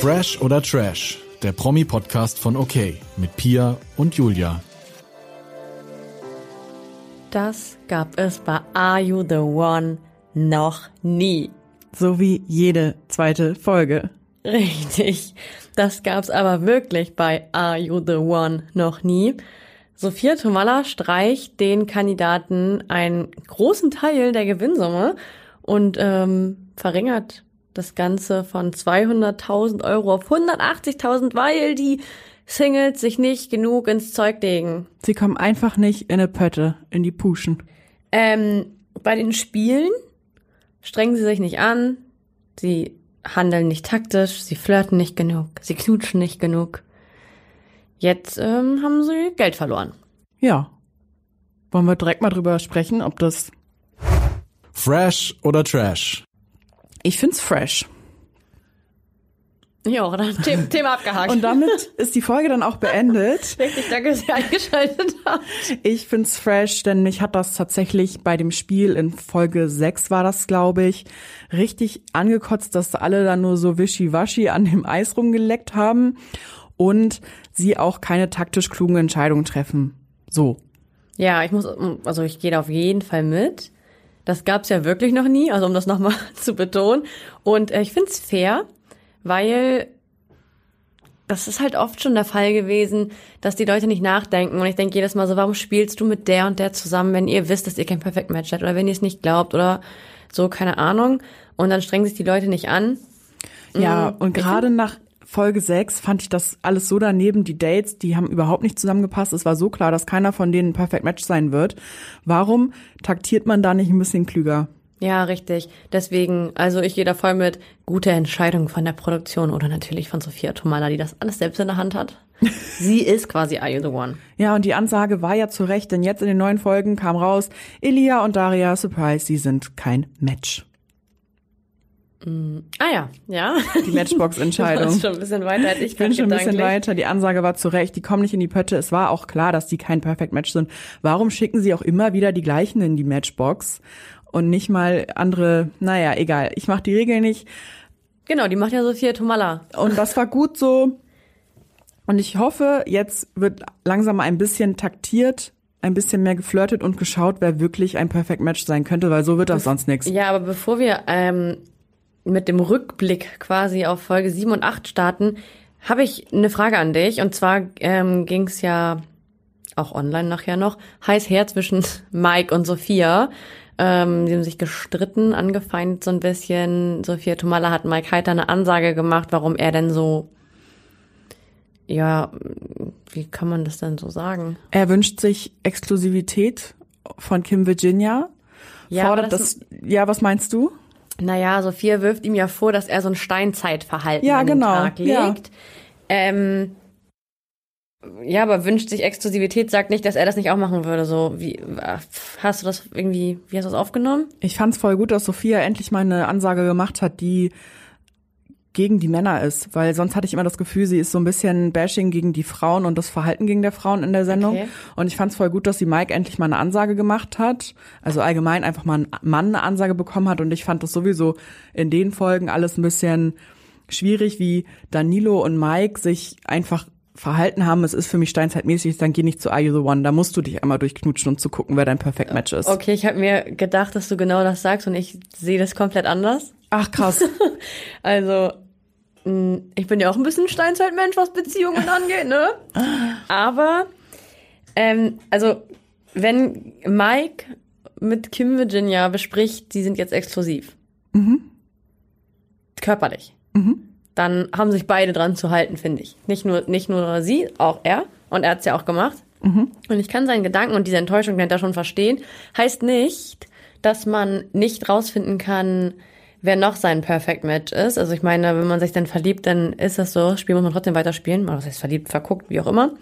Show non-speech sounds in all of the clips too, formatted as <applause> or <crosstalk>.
Fresh oder Trash, der Promi-Podcast von OK mit Pia und Julia. Das gab es bei Are You the One noch nie. So wie jede zweite Folge. Richtig. Das gab's aber wirklich bei Are You the One noch nie. Sophia Tomalla streicht den Kandidaten einen großen Teil der Gewinnsumme und ähm, verringert das Ganze von 200.000 Euro auf 180.000, weil die Singles sich nicht genug ins Zeug legen. Sie kommen einfach nicht in eine Pötte, in die Puschen. Ähm, bei den Spielen strengen sie sich nicht an, sie handeln nicht taktisch, sie flirten nicht genug, sie knutschen nicht genug. Jetzt ähm, haben sie Geld verloren. Ja. Wollen wir direkt mal drüber sprechen, ob das. Fresh oder Trash? Ich find's fresh. Ja, The <laughs> Thema abgehakt. Und damit ist die Folge dann auch beendet. <laughs> Richtig, danke, dass ihr eingeschaltet habt. Ich find's fresh, denn mich hat das tatsächlich bei dem Spiel in Folge 6 war das, glaube ich, richtig angekotzt, dass alle dann nur so wischiwaschi an dem Eis rumgeleckt haben und sie auch keine taktisch klugen Entscheidungen treffen. So. Ja, ich muss, also ich gehe da auf jeden Fall mit. Das gab's ja wirklich noch nie, also um das nochmal <laughs> zu betonen. Und äh, ich find's fair, weil das ist halt oft schon der Fall gewesen, dass die Leute nicht nachdenken. Und ich denke jedes Mal so, warum spielst du mit der und der zusammen, wenn ihr wisst, dass ihr kein Perfect Match habt oder wenn ihr es nicht glaubt oder so, keine Ahnung. Und dann strengen sich die Leute nicht an. Ja, Mhm. und gerade nach Folge 6 fand ich das alles so daneben. Die Dates, die haben überhaupt nicht zusammengepasst. Es war so klar, dass keiner von denen ein Perfect Match sein wird. Warum taktiert man da nicht ein bisschen klüger? Ja, richtig. Deswegen, also ich gehe da voll mit gute Entscheidung von der Produktion oder natürlich von Sophia Tomala, die das alles selbst in der Hand hat. <laughs> Sie ist quasi Are You the One. Ja, und die Ansage war ja zu Recht, denn jetzt in den neuen Folgen kam raus, Elia und Daria, surprise, sie sind kein Match. Ah ja, ja. Die Matchbox-Entscheidung. <laughs> Schon ein bisschen weiter als ich Ich bin schon ein bisschen weiter. Die Ansage war zu Recht, die kommen nicht in die Pötte. Es war auch klar, dass die kein Perfect Match sind. Warum schicken sie auch immer wieder die gleichen in die Matchbox und nicht mal andere, naja, egal. Ich mache die Regeln nicht. Genau, die macht ja Sophia Tomala. Und das war gut so. Und ich hoffe, jetzt wird langsam mal ein bisschen taktiert, ein bisschen mehr geflirtet und geschaut, wer wirklich ein Perfect Match sein könnte, weil so wird das sonst nichts. Ja, aber bevor wir ähm, mit dem Rückblick quasi auf Folge 7 und 8 starten, habe ich eine Frage an dich. Und zwar ähm, ging es ja auch online nachher noch heiß her zwischen <laughs> Mike und Sophia. Ähm, die haben sich gestritten, angefeindet so ein bisschen. Sophia Tomala hat Mike Heiter eine Ansage gemacht, warum er denn so, ja, wie kann man das denn so sagen? Er wünscht sich Exklusivität von Kim Virginia. Ja, Fordert das- das, ja, was meinst du? Naja, Sophia wirft ihm ja vor, dass er so ein Steinzeitverhalten Ja, an genau, den Tag ja. legt. Ähm, ja, aber wünscht sich Exklusivität, sagt nicht, dass er das nicht auch machen würde. So, wie hast du das irgendwie, wie hast du das aufgenommen? Ich fand's voll gut, dass Sophia endlich mal eine Ansage gemacht hat, die gegen die Männer ist, weil sonst hatte ich immer das Gefühl, sie ist so ein bisschen Bashing gegen die Frauen und das Verhalten gegen der Frauen in der Sendung. Okay. Und ich fand's voll gut, dass sie Mike endlich mal eine Ansage gemacht hat, also allgemein einfach mal ein Mann eine Ansage bekommen hat und ich fand das sowieso in den Folgen alles ein bisschen schwierig, wie Danilo und Mike sich einfach verhalten haben, es ist für mich steinzeitmäßig, dann geh nicht zu Are You The One, da musst du dich einmal durchknutschen, um zu gucken, wer dein Perfect Match ist. Okay, ich habe mir gedacht, dass du genau das sagst und ich sehe das komplett anders. Ach krass. <laughs> Also, ich bin ja auch ein bisschen Steinzeitmensch, was Beziehungen <laughs> angeht, ne? Aber, ähm, also, wenn Mike mit Kim Virginia bespricht, sie sind jetzt exklusiv. Körperlich. Dann haben sich beide dran zu halten, finde ich. Nicht nur, nicht nur sie, auch er. Und er hat es ja auch gemacht. Und ich kann seinen Gedanken und diese Enttäuschung dahinter schon verstehen. Heißt nicht, dass man nicht rausfinden kann, wer noch sein Perfect Match ist. Also ich meine, wenn man sich dann verliebt, dann ist das so, das Spiel muss man trotzdem weiterspielen. Oder was heißt verliebt, verguckt, wie auch immer.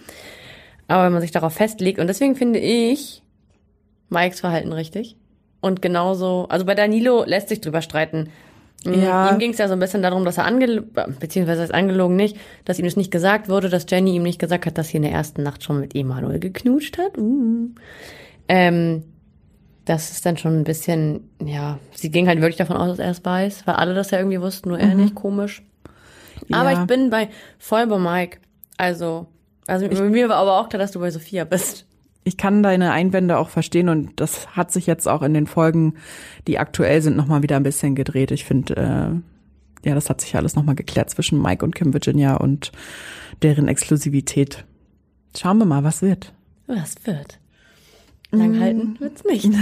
Aber wenn man sich darauf festlegt, und deswegen finde ich Mikes Verhalten richtig. Und genauso, also bei Danilo lässt sich drüber streiten. Ja. Ihm ging es ja so ein bisschen darum, dass er angelogen, beziehungsweise ist angelogen nicht, dass ihm das nicht gesagt wurde, dass Jenny ihm nicht gesagt hat, dass sie in der ersten Nacht schon mit Emanuel geknutscht hat. Uh. Ähm, das ist dann schon ein bisschen, ja, sie ging halt wirklich davon aus, dass er es weiß, weil alle das ja irgendwie wussten, nur er nicht, komisch. Aber Ja. ich bin bei voll bei Mike. Also, also bei mir war aber auch klar, dass du bei Sophia bist. Ich kann deine Einwände auch verstehen und das hat sich jetzt auch in den Folgen, die aktuell sind, nochmal wieder ein bisschen gedreht. Ich finde, äh, ja, das hat sich alles nochmal geklärt zwischen Mike und Kim Virginia und deren Exklusivität. Schauen wir mal, was wird. Was wird? Langhalten wird's nicht. <laughs>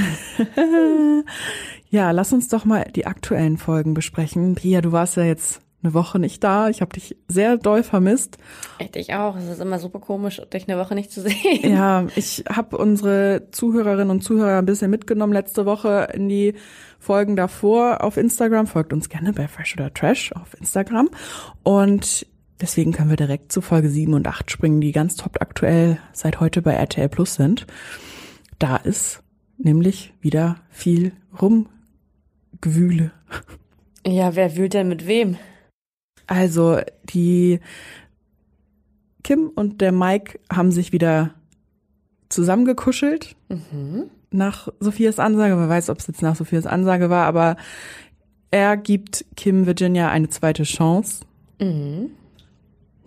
Ja, lass uns doch mal die aktuellen Folgen besprechen. Pia, du warst ja jetzt eine Woche nicht da. Ich habe dich sehr doll vermisst. Echt, ich auch. Es ist immer super komisch, dich eine Woche nicht zu sehen. Ja, ich habe unsere Zuhörerinnen und Zuhörer ein bisschen mitgenommen letzte Woche in die Folgen davor auf Instagram. Folgt uns gerne bei Fresh oder Trash auf Instagram. Und deswegen können wir direkt zu Folge 7 und 8 springen, die ganz top aktuell seit heute bei RTL Plus sind. Da ist nämlich wieder viel Rumgewühle. Ja, wer wühlt denn mit wem? Also die Kim und der Mike haben sich wieder zusammengekuschelt nach Sophias Ansage. Wer weiß, ob es jetzt nach Sophias Ansage war, aber er gibt Kim Virginia eine zweite Chance.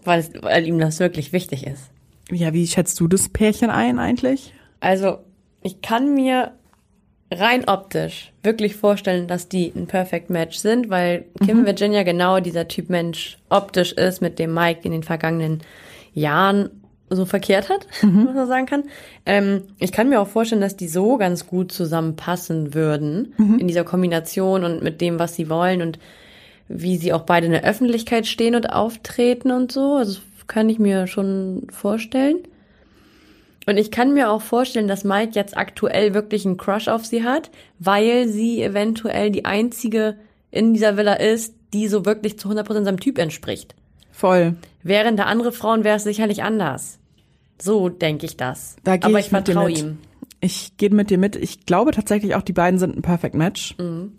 Weil, es, weil ihm das wirklich wichtig ist. Ja, wie schätzt du das Pärchen ein eigentlich? Also, ich kann mir rein optisch wirklich vorstellen, dass die ein Perfect Match sind, weil Kim Virginia genau dieser Typ Mensch optisch ist, mit dem Mike in den vergangenen Jahren so verkehrt hat, <laughs> was man sagen kann. Ähm, ich kann mir auch vorstellen, dass die so ganz gut zusammenpassen würden in dieser Kombination und mit dem, was sie wollen und wie sie auch beide in der Öffentlichkeit stehen und auftreten und so. Also das kann ich mir schon vorstellen. Und ich kann mir auch vorstellen, dass Mike jetzt aktuell wirklich einen Crush auf sie hat, weil sie eventuell die einzige in dieser Villa ist, die so wirklich zu 100% seinem Typ entspricht. Voll. Während der andere Frauen wäre es sicherlich anders. So denke ich das. Da gehe Aber ich, ich vertraue ihm. Ich gehe mit dir mit. Ich glaube tatsächlich auch, die beiden sind ein Perfect Match. Mhm.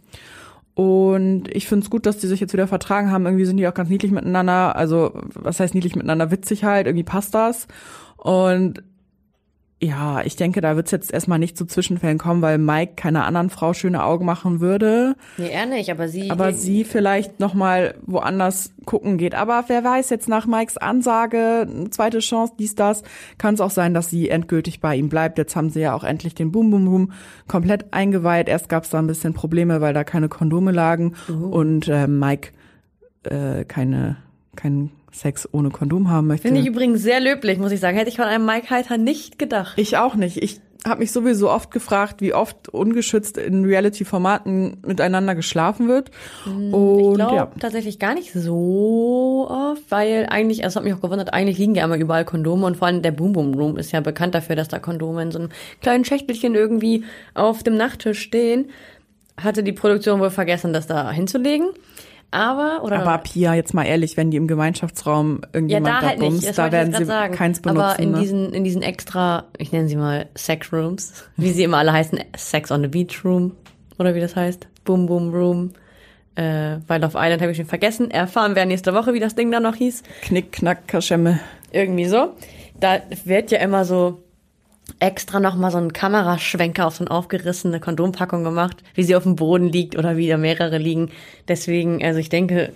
Und ich finde es gut, dass die sich jetzt wieder vertragen haben. Irgendwie sind die auch ganz niedlich miteinander. Also, was heißt niedlich miteinander? Witzig halt. Irgendwie passt das. Und ja, ich denke, da wird es jetzt erstmal nicht zu Zwischenfällen kommen, weil Mike keiner anderen Frau schöne Augen machen würde. Nee, er nicht, aber sie. Aber sie vielleicht noch mal woanders gucken geht. Aber wer weiß, jetzt nach Mikes Ansage, zweite Chance, dies, das, kann es auch sein, dass sie endgültig bei ihm bleibt. Jetzt haben sie ja auch endlich den Boom Boom Boom komplett eingeweiht. Erst gab es da ein bisschen Probleme, weil da keine Kondome lagen und äh, Mike äh, keine keinen Sex ohne Kondom haben möchte. Finde ich übrigens sehr löblich, muss ich sagen. Hätte ich von einem Mike Heiter nicht gedacht. Ich auch nicht. Ich habe mich sowieso oft gefragt, wie oft ungeschützt in Reality-Formaten miteinander geschlafen wird. ich Und glaube ja. tatsächlich gar nicht so oft, weil eigentlich, also es hat mich auch gewundert, eigentlich liegen ja immer überall Kondome und vor allem der Boom Boom Room ist ja bekannt dafür, dass da Kondome in so einem kleinen Schächtelchen irgendwie auf dem Nachttisch stehen. Hatte die Produktion wohl vergessen, das da hinzulegen. Aber, oder Aber Pia, jetzt mal ehrlich, wenn die im Gemeinschaftsraum ja, irgendjemand da halt bumst, da werden sie sagen. keins benutzen. Aber in ne? diesen, in diesen extra, ich nenne sie mal Sex Rooms, wie sie immer alle heißen, Sex on the Beach Room, oder wie das heißt, Boom Boom Room, äh, weil auf Island habe ich schon vergessen. Erfahren wir nächste Woche, wie das Ding da noch hieß. Knick, knack, Kaschemme. Irgendwie so. Da wird ja immer so extra nochmal so ein Kameraschwenker auf so eine aufgerissene Kondompackung gemacht, wie sie auf dem Boden liegt oder wie da mehrere liegen. Deswegen, also ich denke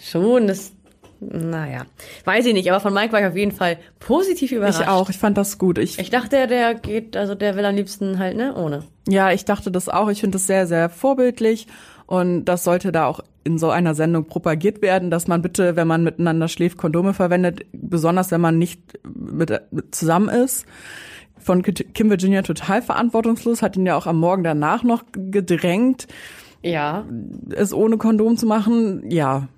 schon, das, naja, weiß ich nicht, aber von Mike war ich auf jeden Fall positiv überrascht. Ich auch, ich fand das gut. Ich, Ich dachte, der, der geht, also der will am liebsten halt, ne, ohne. ja, ich dachte das auch. Ich finde das sehr, sehr vorbildlich. Und das sollte da auch in so einer Sendung propagiert werden, dass man bitte, wenn man miteinander schläft, Kondome verwendet, besonders wenn man nicht mit, mit zusammen ist. Von Kim Virginia total verantwortungslos, hat ihn ja auch am Morgen danach noch gedrängt, Ja. es ohne Kondom zu machen. Ja,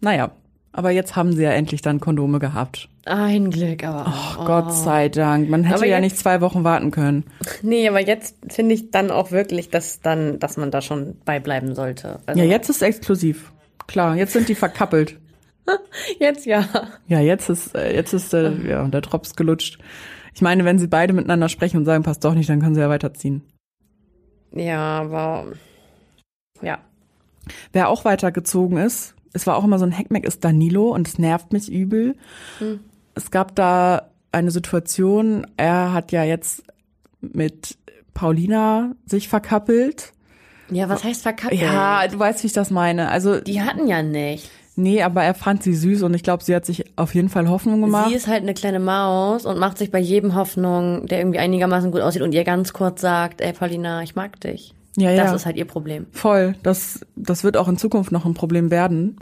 naja. Aber jetzt haben sie ja endlich dann Kondome gehabt. Ein Glück, aber auch. Gott sei Dank. Man hätte Aber ja jetzt- nicht zwei Wochen warten können. Nee, aber jetzt finde ich dann auch wirklich, dass dann, dass man da schon beibleiben sollte. Also Ja, jetzt ist exklusiv. Klar, jetzt sind die verkappelt. <laughs> Jetzt ja. Ja, jetzt ist, äh, jetzt ist äh, <laughs> ja, der Drops gelutscht. Ich meine, wenn sie beide miteinander sprechen und sagen, passt doch nicht, dann können sie ja weiterziehen. Ja, aber ja. Wer auch weitergezogen ist, es war auch immer so ein Heckmeck, ist Danilo und es nervt mich übel. Es gab da eine Situation, er hat ja jetzt mit Paulina sich verkappelt. Ja, was heißt verkappelt? Ja, du weißt, wie ich das meine. Also Die hatten ja nicht. Nee, aber er fand sie süß und ich glaube, sie hat sich auf jeden Fall Hoffnung gemacht. Sie ist halt eine kleine Maus und macht sich bei jedem Hoffnung, der irgendwie einigermaßen gut aussieht und ihr ganz kurz sagt, ey Paulina, ich mag dich. Ja, das ja. ist halt ihr Problem. Voll. Das, das wird auch in Zukunft noch ein Problem werden.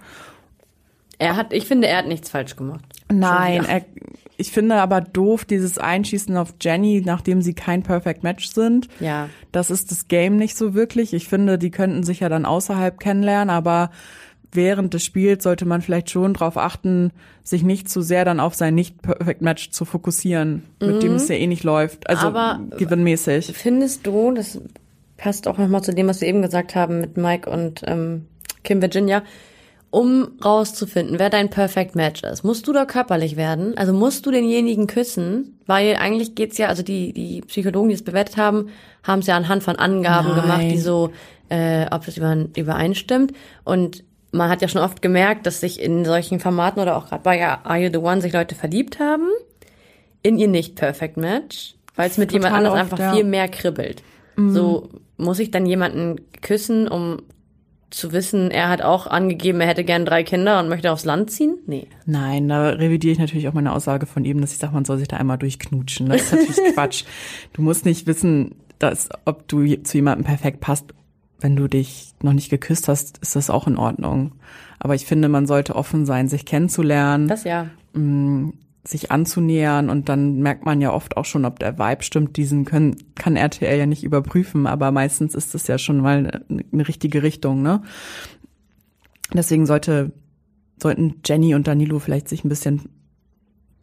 Er hat, ich finde, er hat nichts falsch gemacht. Nein, er, ich finde aber doof, dieses Einschießen auf Jenny, nachdem sie kein Perfect Match sind. Ja. Das ist das Game nicht so wirklich. Ich finde, die könnten sich ja dann außerhalb kennenlernen, aber während des Spiels sollte man vielleicht schon darauf achten, sich nicht zu sehr dann auf sein Nicht-Perfect-Match zu fokussieren, mit dem es ja eh nicht läuft. Also Aber- gewinnmäßig. Findest du, das passt auch nochmal zu dem, was wir eben gesagt haben mit Mike und ähm, Kim Virginia, um rauszufinden, wer dein Perfect Match ist, musst du da körperlich werden? Also musst du denjenigen küssen? Weil eigentlich geht's ja, also die, die Psychologen, die es bewertet haben, haben es ja anhand von Angaben Nein. gemacht, die so, äh, ob das über, übereinstimmt. Und man hat ja schon oft gemerkt, dass sich in solchen Formaten oder auch gerade bei Are You the One sich Leute verliebt haben in ihr nicht Perfect Match, weil es mit jemand anders oft, einfach ja. Mhm. viel mehr kribbelt. So muss ich dann jemanden küssen, um zu wissen, er hat auch angegeben, er hätte gern drei Kinder und möchte aufs Land ziehen? Nee. Nein, da revidiere ich natürlich auch meine Aussage von eben, dass ich sage, man soll sich da einmal durchknutschen. Das ist natürlich <laughs> Quatsch. Du musst nicht wissen, dass, ob du zu jemandem perfekt passt. Wenn du dich noch nicht geküsst hast, ist das auch in Ordnung. Aber ich finde, man sollte offen sein, sich kennenzulernen. Das ja. sich anzunähern und dann merkt man ja oft auch schon, ob der Vibe stimmt. Diesen können, kann RTL ja nicht überprüfen, aber meistens ist es ja schon mal eine, eine richtige Richtung, ne? Deswegen sollte, sollten Jenny und Danilo vielleicht sich ein bisschen,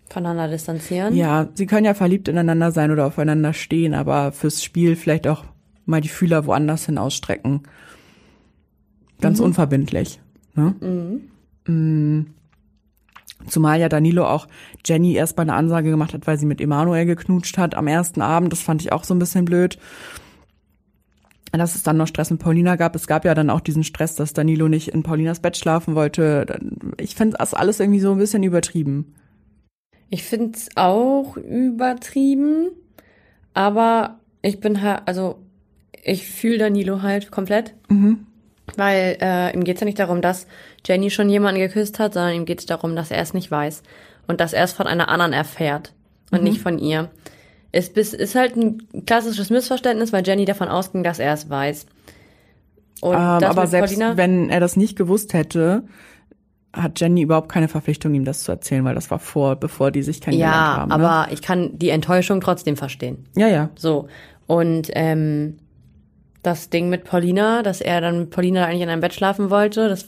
Voneinander distanzieren. ja, sie können ja verliebt ineinander sein oder aufeinander stehen, aber fürs Spiel vielleicht auch mal die Fühler woanders hin ausstrecken. Ganz unverbindlich, ne? Mm. Zumal ja Danilo auch Jenny erst mal eine Ansage gemacht hat, weil sie mit Emanuel geknutscht hat am ersten Abend. Das fand ich auch so ein bisschen blöd. Dass es dann noch Stress mit Paulina gab. Es gab ja dann auch diesen Stress, dass Danilo nicht in Paulinas Bett schlafen wollte. Ich finde das alles irgendwie so ein bisschen übertrieben. Ich find's auch übertrieben, aber ich bin halt, also ich fühle Danilo halt komplett. Weil äh, ihm geht's ja nicht darum, dass Jenny schon jemanden geküsst hat, sondern ihm geht's darum, dass er es nicht weiß. Und dass er es von einer anderen erfährt und nicht von ihr. Es bis- ist halt ein klassisches Missverständnis, weil Jenny davon ausging, dass er es weiß. Und Ähm, aber selbst Paulina, wenn er das nicht gewusst hätte, hat Jenny überhaupt keine Verpflichtung, ihm das zu erzählen, weil das war vor, bevor die sich kennengelernt ja, haben. ne? aber ich kann die Enttäuschung trotzdem verstehen. Ja, ja. So. Und ähm, das Ding mit Paulina, dass er dann mit Paulina eigentlich in einem Bett schlafen wollte, das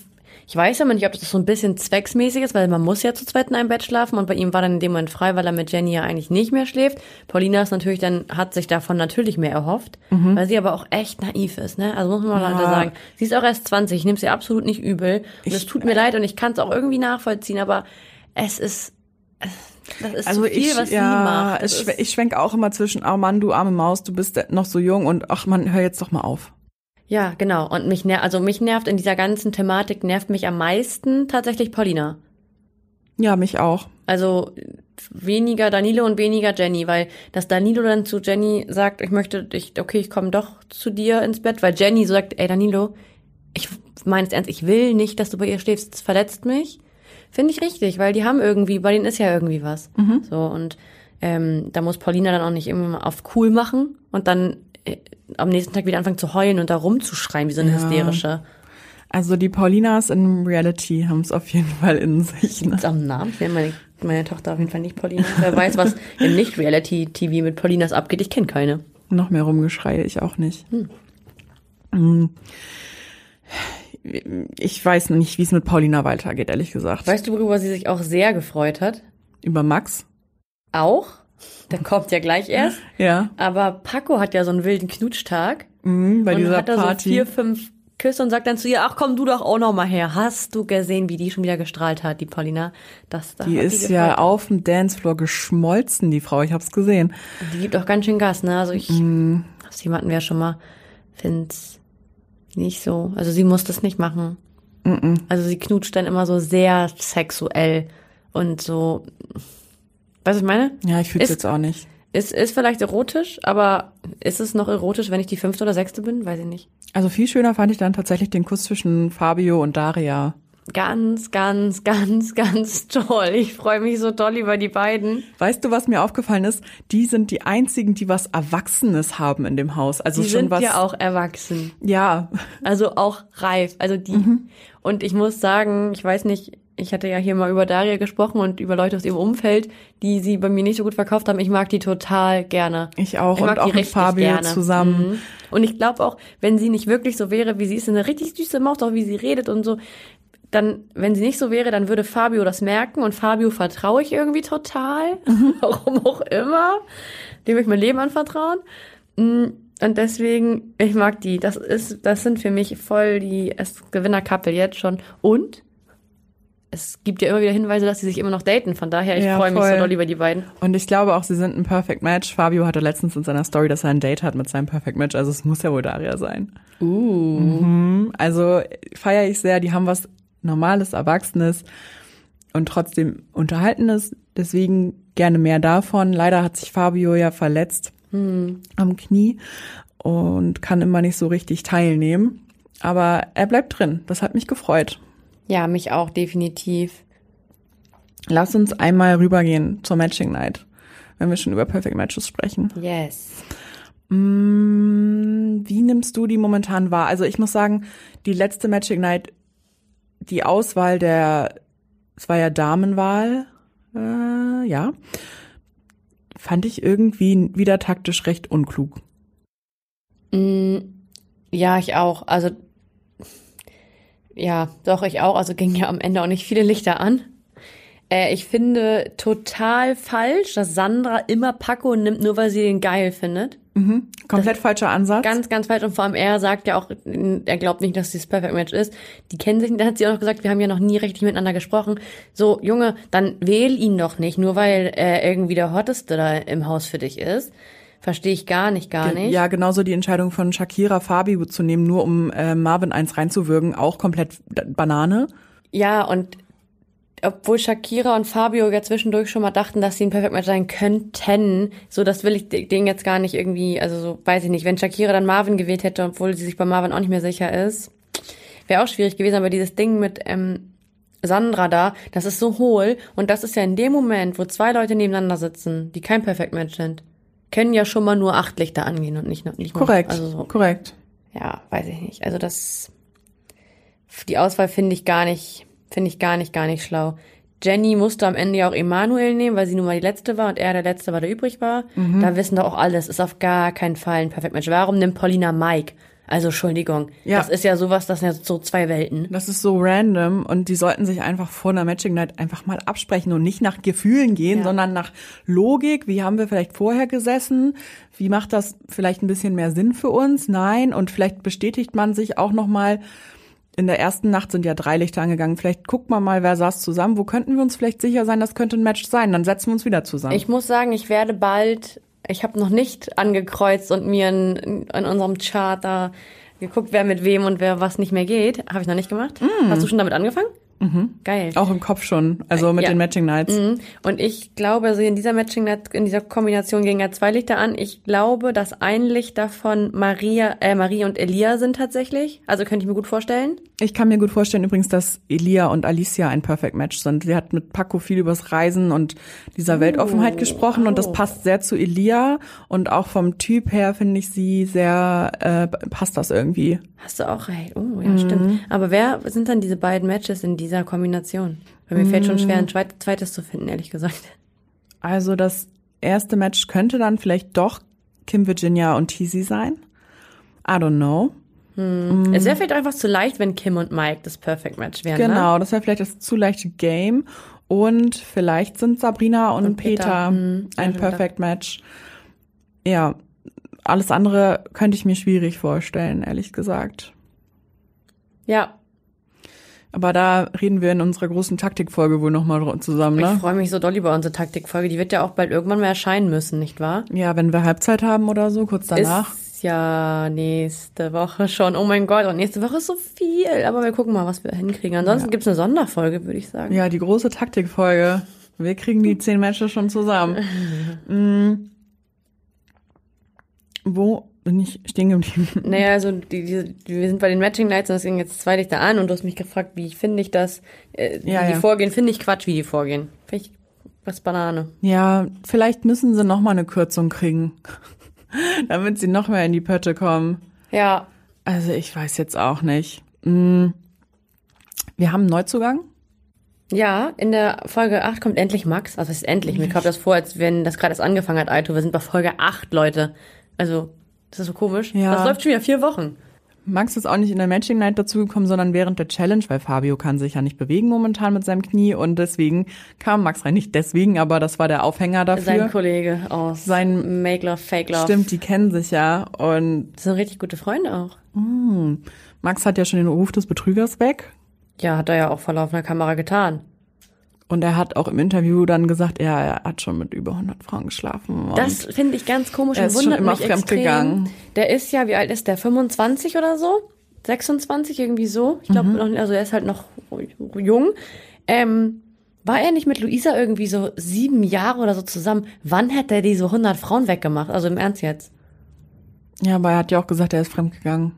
ich weiß aber nicht, ob das so ein bisschen zwecksmäßig ist, weil man muss ja zu zweit in einem Bett schlafen und bei ihm war dann in dem Moment frei, weil er mit Jenny ja eigentlich nicht mehr schläft. Paulina ist natürlich dann, hat sich davon natürlich mehr erhofft, weil sie aber auch echt naiv ist, ne? Also muss man mal Mhm. Ja. sagen. Sie ist auch erst 20, ich nehme sie absolut nicht übel. Und es tut mir leid und ich kann es auch irgendwie nachvollziehen, aber es ist, das ist Also zu viel, ich, was sie ja, macht. Das ich, ist- schw- ich schwenk auch immer zwischen, oh Mann, du arme Maus, du bist noch so jung und ach man, hör jetzt doch mal auf. Ja, genau. Und mich ner also mich nervt in dieser ganzen Thematik nervt mich am meisten tatsächlich Paulina. Ja, mich auch. Also weniger Danilo und weniger Jenny, weil dass Danilo dann zu Jenny sagt, ich möchte dich, okay, ich komme doch zu dir ins Bett, weil Jenny so sagt, ey Danilo, ich meine es ernst, ich will nicht, dass du bei ihr schläfst, das verletzt mich. Finde ich richtig, weil die haben irgendwie, bei denen ist ja irgendwie was. So und ähm, da muss Paulina dann auch nicht immer auf cool machen und dann äh, am nächsten Tag wieder anfangen zu heulen und da rumzuschreien wie so eine Ja. hysterische. Also die Paulinas in Reality haben es auf jeden Fall in sich. Ne? Ist am Namen. Ich nenne meine, meine Tochter auf jeden Fall nicht Paulina. Wer weiß, was im Nicht-Reality-TV mit Paulinas abgeht. Ich kenne keine. Noch mehr Rumgeschrei, ich auch nicht. Hm. Ich weiß noch nicht, wie es mit Paulina weitergeht, ehrlich gesagt. Weißt du, worüber sie sich auch sehr gefreut hat? Über Max? Auch? Der kommt ja gleich erst. <laughs> Ja, Aber Paco hat ja so einen wilden Knutschtag. mhm, bei und dieser hat da so Party. vier, fünf Küsse und sagt dann zu ihr, ach komm du doch auch noch mal her. Hast du gesehen, wie die schon wieder gestrahlt hat, die Paulina? Das, da die ist gefreut. ja auf dem Dancefloor geschmolzen, die Frau. Ich hab's gesehen. Die gibt auch ganz schön Gas, ne? Also ich, Mhm. aus jemanden wäre schon mal, find's nicht so. Also sie muss das nicht machen. Also sie knutscht dann immer so sehr sexuell und so. Weißt du, was ich meine? Ja, ich fühl's Ist- jetzt auch nicht. Ist, ist vielleicht erotisch, aber ist es noch erotisch, wenn ich die fünfte oder sechste bin? Weiß ich nicht. Also viel schöner fand ich dann tatsächlich den Kuss zwischen Fabio und Daria. Ganz, ganz, <laughs> ganz, ganz toll. Ich freue mich so doll über die beiden. Weißt du, was mir aufgefallen ist? Die sind die einzigen, die was Erwachsenes haben in dem Haus. Also Die schon sind was. ja auch erwachsen. Ja, Also auch reif. Also die. Mhm. Und ich muss sagen, ich weiß nicht, ich hatte ja hier mal über Daria gesprochen und über Leute aus ihrem Umfeld, die sie bei mir nicht so gut verkauft haben. Ich mag die total gerne. Ich auch. Ich mag Und auch die mit Fabio gerne. zusammen. Mhm. Und ich glaube auch, wenn sie nicht wirklich so wäre, wie sie ist, eine richtig süße Maus, auch wie sie redet und so, dann, wenn sie nicht so wäre, dann würde Fabio das merken und Fabio vertraue ich irgendwie total. <laughs> Warum auch immer. Dem will ich mein Leben anvertrauen. Mm, Und deswegen, ich mag die. Das ist, das sind für mich voll die Gewinner-Couple jetzt schon. Und es gibt ja immer wieder Hinweise, dass sie sich immer noch daten. Von daher, ich Ja, freue mich so doll über die beiden. Und ich glaube auch, sie sind ein Perfect Match. Fabio hatte letztens in seiner Story, dass er ein Date hat mit seinem Perfect Match. Also es muss ja wohl Daria sein. Uh. Mhm. Also feiere ich sehr. Die haben was Normales, Erwachsenes und trotzdem Unterhaltenes. Deswegen gerne mehr davon. Leider hat sich Fabio ja verletzt am Knie und kann immer nicht so richtig teilnehmen. Aber er bleibt drin. Das hat mich gefreut. Ja, mich auch definitiv. Lass uns einmal rübergehen zur Matching Night, wenn wir schon über Perfect Matches sprechen. Yes. Mm, Wie nimmst du die momentan wahr? Also ich muss sagen, die letzte Matching Night, die Auswahl der, es war ja Damenwahl, äh, ja, fand ich irgendwie wieder taktisch recht unklug. Mm, ja, ich auch. Also, ja, doch, ich auch. Also ging ja am Ende auch nicht viele Lichter an. Äh, ich finde total falsch, dass Sandra immer Paco nimmt, nur weil sie den geil findet. Komplett falscher Ansatz. Ganz, ganz falsch. Und vor allem er sagt ja auch, er glaubt nicht, dass dieses Perfect Match ist. Die kennen sich <laughs> nicht. Dann hat sie auch noch gesagt, wir haben ja noch nie richtig miteinander gesprochen. So, Junge, dann wähl ihn doch nicht, nur weil er irgendwie der Hotteste da im Haus für dich ist. Verstehe ich gar nicht, gar nicht. Ja, genauso die Entscheidung von Shakira Fabio zu nehmen, nur um äh, Marvin eins reinzuwürgen, auch komplett Banane. Ja, und obwohl Shakira und Fabio ja zwischendurch schon mal dachten, dass sie ein Perfect Match sein könnten, so das will ich den jetzt gar nicht irgendwie, also so weiß ich nicht, wenn Shakira dann Marvin gewählt hätte, obwohl sie sich bei Marvin auch nicht mehr sicher ist, wäre auch schwierig gewesen, aber dieses Ding mit ähm, Sandra da, das ist so hohl und das ist ja in dem Moment, wo zwei Leute nebeneinander sitzen, die kein Perfect Match sind, können ja schon mal nur acht Lichter angehen und nicht noch nicht Korrekt, Also so korrekt. ja, weiß ich nicht. Also das, die Auswahl finde ich gar nicht, finde ich gar nicht, gar nicht schlau. Jenny musste am Ende ja auch Emanuel nehmen, weil sie nun mal die letzte war und er der letzte war, der übrig war. Mhm. Da wissen doch auch alle, es ist auf gar keinen Fall ein Perfect Match. Warum nimmt Paulina Mike? Also Entschuldigung, Ja. das ist ja sowas, das sind ja so zwei Welten. Das ist so random und die sollten sich einfach vor einer Matching Night einfach mal absprechen und nicht nach Gefühlen gehen, Ja. sondern nach Logik. Wie haben wir vielleicht vorher gesessen? Wie macht das vielleicht ein bisschen mehr Sinn für uns? Nein. Und vielleicht bestätigt man sich auch noch mal. In der ersten Nacht sind ja drei Lichter angegangen. Vielleicht guckt man mal, wer saß zusammen. Wo könnten wir uns vielleicht sicher sein, das könnte ein Match sein? Dann setzen wir uns wieder zusammen. Ich muss sagen, ich werde bald, ich habe noch nicht angekreuzt und mir in, in unserem Chart da geguckt, wer mit wem und wer was nicht mehr geht. Habe ich noch nicht gemacht. Mm. Hast du schon damit angefangen? Mhm. Geil. auch im Kopf schon. Also mit Ja. den Matching Nights. Mhm. Und ich glaube, also in dieser Matching Night, in dieser Kombination gingen ja zwei Lichter an. Ich glaube, dass ein Licht davon Maria, äh, Marie und Elia sind tatsächlich. Also könnte ich mir gut vorstellen. Ich kann mir gut vorstellen übrigens, dass Elia und Alicia ein Perfect Match sind. Sie hat mit Paco viel übers Reisen und dieser Weltoffenheit gesprochen und das oh. passt sehr zu Elia und auch vom Typ her finde ich sie sehr, äh, passt das irgendwie. Hast du auch recht. Oh, ja, stimmt. Aber wer sind dann diese beiden Matches in dieser Kombination? Weil mir fällt schon schwer, ein zweit- zweites zu finden, ehrlich gesagt. Also das erste Match könnte dann vielleicht doch Kim Virginia und Teasy sein. I don't know. Es wäre vielleicht einfach zu leicht, wenn Kim und Mike das Perfect Match wären. Ne? Genau, das wäre vielleicht das zu leichte Game. Und vielleicht sind Sabrina und, Und Peter, Peter. Hm, ein ja, Perfect Match. Ja, alles andere könnte ich mir schwierig vorstellen, ehrlich gesagt. Ja, Aber da reden wir in unserer großen Taktikfolge wohl nochmal zusammen, ich ne? freue mich so doll über unsere Taktikfolge. Die wird ja auch bald irgendwann mal erscheinen müssen, nicht wahr? Ja, wenn wir Halbzeit haben oder so, kurz danach. Ist ja nächste Woche schon. Oh mein Gott, und nächste Woche ist so viel. Aber wir gucken mal, was wir hinkriegen. Ansonsten gibt's eine Sonderfolge, würde ich sagen. Ja, die große Taktikfolge. Wir kriegen die zehn Matches schon zusammen. <laughs> Mm. Wo bin ich stehen geblieben. Naja, also die, die, wir sind bei den Matching Nights und das ging jetzt zwei Lichter an und du hast mich gefragt, wie finde ich das, äh, wie Ja, die ja. vorgehen, finde ich Quatsch, wie die vorgehen. Finde ich was Banane. Ja, vielleicht müssen sie noch mal eine Kürzung kriegen, <laughs> damit sie noch mehr in die Pötte kommen. Ja, Also ich weiß jetzt auch nicht. Mm. Wir haben einen Neuzugang. Ja, in der Folge 8 kommt endlich Max. Also es ist endlich. Mir kommt das vor, als wenn das gerade erst angefangen hat, Aito. Wir sind bei Folge 8, Leute. Also, das ist so komisch. Ja. Das läuft schon wieder vier Wochen. Max ist auch nicht in der Matching Night dazugekommen, sondern während der Challenge, weil Fabio kann sich ja nicht bewegen momentan mit seinem Knie und deswegen kam Max rein. Nicht deswegen, aber das war der Aufhänger dafür. Sein Kollege aus Sein- Make Love, Fake Love. Stimmt, die kennen sich ja und Das sind richtig gute Freunde auch. Max hat ja schon den Ruf des Betrügers weg. Ja, hat er ja auch vor laufender Kamera getan. Und er hat auch im Interview dann gesagt, ja, er hat schon mit über 100 Frauen geschlafen. Das finde ich ganz komisch Er und ist schon wundert immer mich extrem. fremdgegangen. Der ist ja, wie alt ist der? 25 oder so? 26 irgendwie so? Ich glaube, Mhm. also er ist halt noch jung. Ähm, war er nicht mit Luisa irgendwie so sieben Jahre oder so zusammen? Wann hätte er diese 100 Frauen weggemacht? Also im Ernst jetzt? ja, aber er hat ja auch gesagt, er ist fremdgegangen.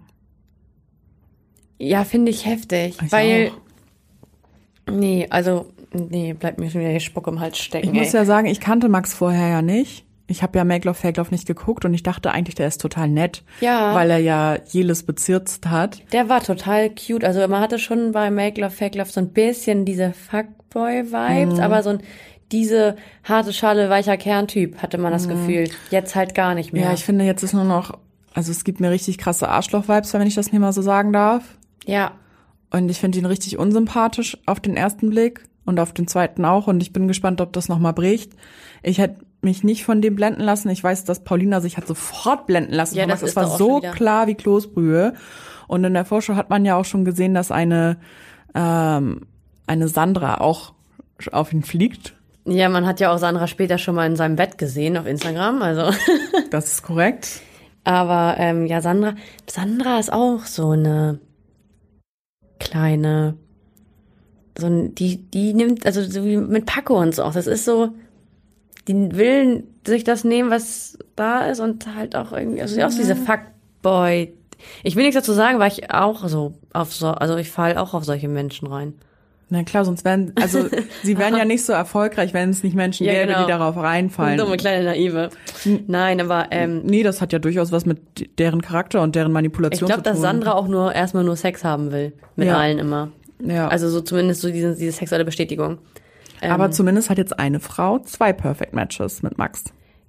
Ja, finde ich heftig. Ich weil, auch. nee, also, nee, bleibt mir schon wieder die Spuck im Hals stecken. Ich muss ey. ja sagen, ich kannte Max vorher ja nicht. Ich habe ja Make Love Fake Love nicht geguckt und ich dachte eigentlich, der ist total nett, Ja. weil er ja Jelis bezirzt hat. Der war total cute. Also man hatte schon bei Make Love, Fake Love so ein bisschen diese Fuckboy-Vibes, Mhm. aber so ein, diese harte Schale, weicher Kerntyp hatte man das Gefühl. Jetzt halt gar nicht mehr. Mhm. Ja, ich finde, jetzt ist nur noch, also es gibt mir richtig krasse Arschloch-Vibes, wenn ich das mir mal so sagen darf. ja. Und ich finde ihn richtig unsympathisch auf den ersten Blick und auf den zweiten auch. Und ich bin gespannt, ob das nochmal bricht. Ich hätte mich nicht von dem blenden lassen. Ich weiß, dass Paulina sich hat sofort blenden lassen. Ja, das es war so klar wie Kloßbrühe. Und in der Vorschau hat man ja auch schon gesehen, dass eine, ähm, eine Sandra auch auf ihn fliegt. Ja, man hat ja auch Sandra später schon mal in seinem Bett gesehen auf Instagram, also. <laughs> Das ist korrekt. Aber ähm, ja, Sandra, Sandra ist auch so eine kleine, so ein, die, die nimmt, also so wie mit Paco und so auch. Das ist so, die will sich das nehmen, was da ist und halt auch irgendwie, also auch so diese Fuckboy. Ich will nichts dazu sagen, weil ich auch so auf so, also ich fall auch auf solche Menschen rein. Na klar, sonst wären, also <laughs> sie wären ja nicht so erfolgreich, wenn es nicht Menschen Ja, gäbe, genau. die darauf reinfallen. Dumme kleine Naive. Nein, aber ähm, Nee, das hat ja durchaus was mit deren Charakter und deren ich Manipulation glaube, zu tun. dass Sandra auch nur erstmal nur Sex haben will. Mit Ja. allen immer. Ja. Also so zumindest so diese, diese sexuelle Bestätigung. Ähm, Aber zumindest hat jetzt eine Frau zwei Perfect Matches mit Max.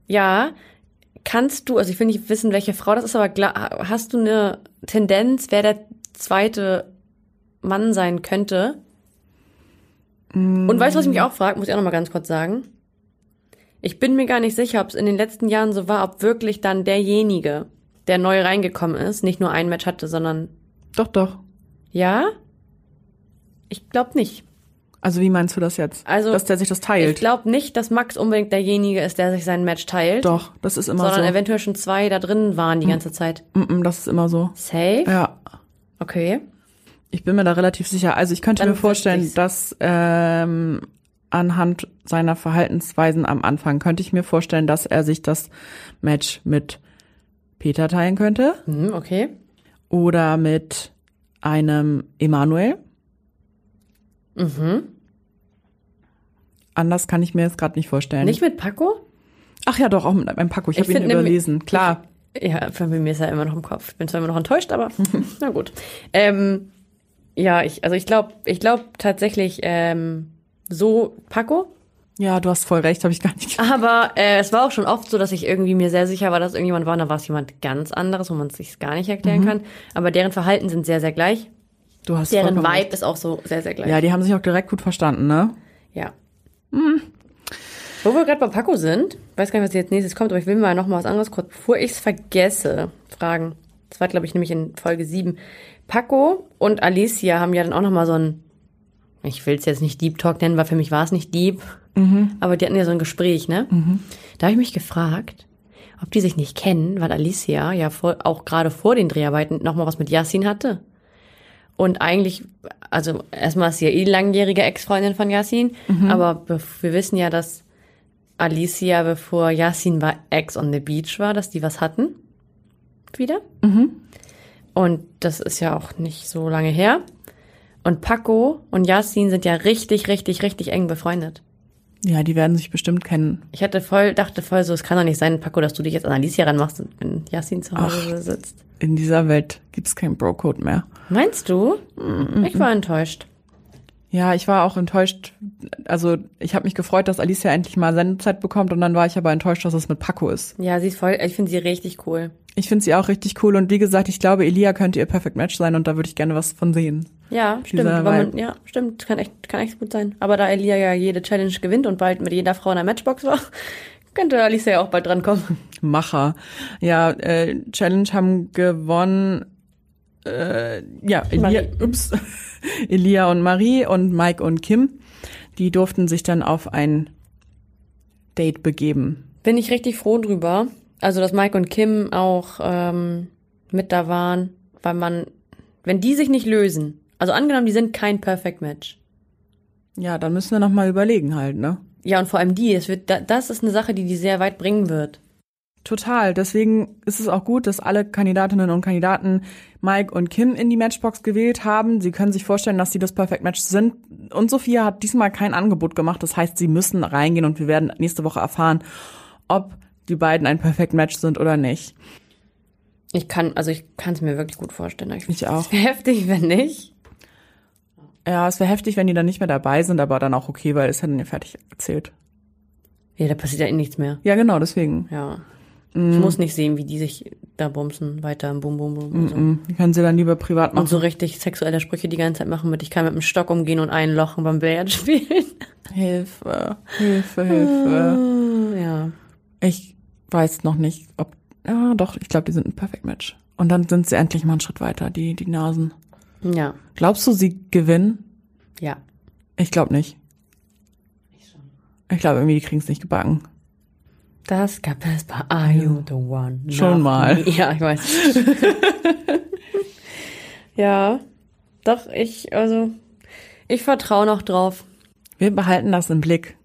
Ja, kannst du, also ich will nicht wissen, welche Frau das ist, aber hast du eine Tendenz, wer der zweite Mann sein könnte? Und weißt du, was ich mich auch frage, muss ich auch noch mal ganz kurz sagen. Ich bin mir gar nicht sicher, ob es in den letzten Jahren so war, ob wirklich dann derjenige, der neu reingekommen ist, nicht nur ein Match hatte, sondern Doch, doch. ja? Ich glaube nicht. Also wie meinst du das jetzt? Also, Dass der sich das Ich teilt? glaube nicht, dass Max unbedingt derjenige ist, der sich sein Match teilt. Doch, das ist immer sondern so. eventuell schon zwei da drin waren die ganze Zeit. Mm, das ist immer so. Safe? Ja. Okay. Ich bin mir da relativ sicher. Also ich könnte Dann mir vorstellen, dass ähm, anhand seiner Verhaltensweisen am Anfang könnte ich mir vorstellen, dass er sich das Match mit Peter teilen könnte Hm, okay. oder mit einem Emanuel. Mhm. Anders kann ich mir jetzt gerade nicht vorstellen. Nicht mit Paco? Ach ja, doch, auch mit einem Paco. Ich, Ich habe ihn überlesen. Klar. Ja, für mir ist er immer noch im Kopf. Ich bin zwar immer noch enttäuscht, aber <laughs> na gut. Ähm, ja, ich, also ich glaube, ich glaube tatsächlich ähm, so Paco. Ja, du hast voll recht, habe ich gar nicht. Aber äh, es war auch schon oft so, dass ich irgendwie mir sehr sicher war, dass irgendjemand war, und dann war es jemand ganz anderes, wo man es sich gar nicht erklären kann. Aber deren Verhalten sind sehr, sehr gleich. Du hast Deren Vibe recht. ist auch so sehr, sehr gleich. Ja, die haben sich auch direkt gut verstanden, ne? Ja. Wo wir gerade bei Paco sind, weiß gar nicht, was jetzt nächstes kommt, aber ich will mal noch mal was anderes kurz, bevor ich es vergesse, fragen. Das war, glaube ich, nämlich in Folge 7. Paco und Alicia haben ja dann auch noch mal so ein, ich will es jetzt nicht Deep Talk nennen, weil für mich war es nicht Deep, aber die hatten ja so ein Gespräch, ne? Da habe ich mich gefragt, ob die sich nicht kennen, weil Alicia ja vor, auch gerade vor den Dreharbeiten noch mal was mit Yassin hatte. Und eigentlich, also erstmal ist sie ja eh langjährige Ex-Freundin von Yasin, aber bef- wir wissen ja, dass Alicia, bevor Yasin war, Ex on the Beach war, dass die was hatten. wieder. Mhm. Und das ist ja auch nicht so lange her. Und Paco und Yasin sind ja richtig, richtig, richtig eng befreundet. Ja, die werden sich bestimmt kennen. Ich hatte voll, dachte voll so, es kann doch nicht sein, Paco, dass du dich jetzt an Alicia ranmachst, wenn Yasin zu Hause Ach, sitzt. In dieser Welt gibt's kein Bro-Code mehr. Meinst du? Mm -mm. Ich war enttäuscht. Ja, ich war auch enttäuscht. Also ich habe mich gefreut, dass Alicia endlich mal Sendezeit bekommt und dann war ich aber enttäuscht, dass es mit Paco ist. Ja, sie ist voll, ich finde sie richtig cool. Ich finde sie auch richtig cool und wie gesagt, ich glaube, Elia könnte ihr Perfect Match sein und da würde ich gerne was von sehen. Ja, stimmt. Man, ja, stimmt. Kann echt, kann echt gut sein. Aber da Elia ja jede Challenge gewinnt und bald mit jeder Frau in der Matchbox war, <laughs> könnte Alicia ja auch bald drankommen. Macher. Ja, äh, Challenge haben gewonnen. Äh, ja, Elia, ups, <laughs> Elia und Marie und Mike und Kim. Die durften sich dann auf ein Date begeben. Bin ich richtig froh drüber. Also, dass Mike und Kim auch ähm, mit da waren, weil man, wenn die sich nicht lösen, also angenommen, die sind kein Perfect Match. Ja, dann müssen wir noch mal überlegen halt, ne? Ja, und vor allem die, das, wird, das ist eine Sache, die die sehr weit bringen wird. Total. Deswegen ist es auch gut, dass alle Kandidatinnen und Kandidaten Mike und Kim in die Matchbox gewählt haben. Sie können sich vorstellen, dass sie das Perfect Match sind. Und Sophia hat diesmal kein Angebot gemacht. Das heißt, sie müssen reingehen und wir werden nächste Woche erfahren, ob die beiden ein Perfect Match sind oder nicht. Ich kann, also ich kann es mir wirklich gut vorstellen. Ich, ich auch. <laughs> Heftig, wenn nicht. Ja, es wäre heftig, wenn die dann nicht mehr dabei sind, aber dann auch okay, weil es dann ja fertig erzählt. Ja, da passiert ja eh nichts mehr. Ja, genau, deswegen. Ja. Mm. Ich muss nicht sehen, wie die sich da bumsen, weiter im Bum Bum Bum. So. Mm -mm. können sie dann lieber privat machen. Und so richtig sexuelle Sprüche die ganze Zeit machen mit, ich kann mit dem Stock umgehen und einlochen beim Billard <laughs> spielen. Hilfe, Hilfe, Hilfe. Ah, ja. Ich weiß noch nicht, ob, ja doch, ich glaube, die sind ein Perfect Match. Und dann sind sie endlich mal einen Schritt weiter, die, die Nasen. Ja. Glaubst du, sie gewinnen? Ja. Ich glaube nicht. Ich schon. Ich glaube irgendwie, die kriegen es nicht gebacken. Das gab es bei Are You the One? Schon mal. Me. Ja, ich weiß. <laughs> ja. Doch, ich, also, ich vertraue noch drauf. Wir behalten das im Blick.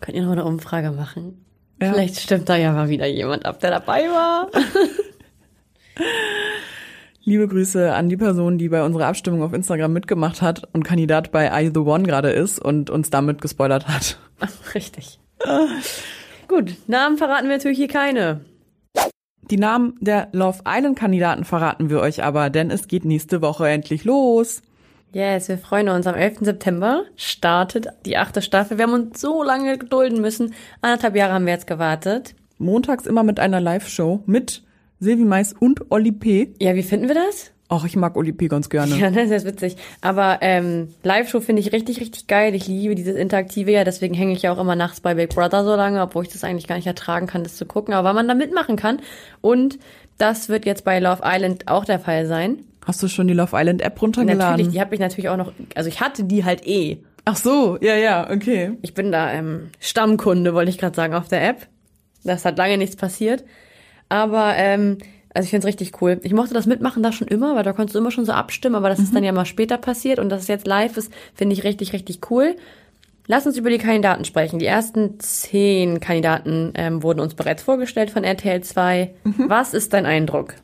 Könnt ihr noch eine Umfrage machen? Ja. Vielleicht stimmt da ja mal wieder jemand ab, der dabei war. <laughs> Liebe Grüße an die Person, die bei unserer Abstimmung auf Instagram mitgemacht hat und Kandidat bei I The One gerade ist und uns damit gespoilert hat. Ach, richtig. Gut, Namen verraten wir natürlich hier keine. Die Namen der Love Island Kandidaten verraten wir euch aber, denn es geht nächste Woche endlich los. Yes, wir freuen uns. Am 11. September startet die achte Staffel. Wir haben uns so lange gedulden müssen. Anderthalb Jahre haben wir jetzt gewartet. Montags immer mit einer Live-Show mit Silvi Mais und Oli P. Ja, wie finden wir das? Ach, ich mag Oli P ganz gerne. Ja, <laughs> das ist witzig. Aber ähm, Live-Show finde ich richtig, richtig geil. Ich liebe dieses Interaktive ja, deswegen hänge ich ja auch immer nachts bei Big Brother so lange, obwohl ich das eigentlich gar nicht ertragen kann, das zu gucken. Aber weil man da mitmachen kann. Und das wird jetzt bei Love Island auch der Fall sein. Hast du schon die Love Island App runtergeladen? Natürlich, die habe ich natürlich auch noch, also ich hatte die halt eh. Ach so, ja, ja, okay. Ich bin da ähm, Stammkunde, wollte ich gerade sagen, auf der App. Das hat lange nichts passiert. Aber ähm, also ich finde es richtig cool. Ich mochte das Mitmachen da schon immer, weil da konntest du immer schon so abstimmen, aber das mhm. ist dann ja mal später passiert und dass es jetzt live ist, finde ich richtig, richtig cool. Lass uns über die Kandidaten sprechen. Die ersten zehn Kandidaten ähm, wurden uns bereits vorgestellt von RTL 2. Mhm. Was ist dein Eindruck?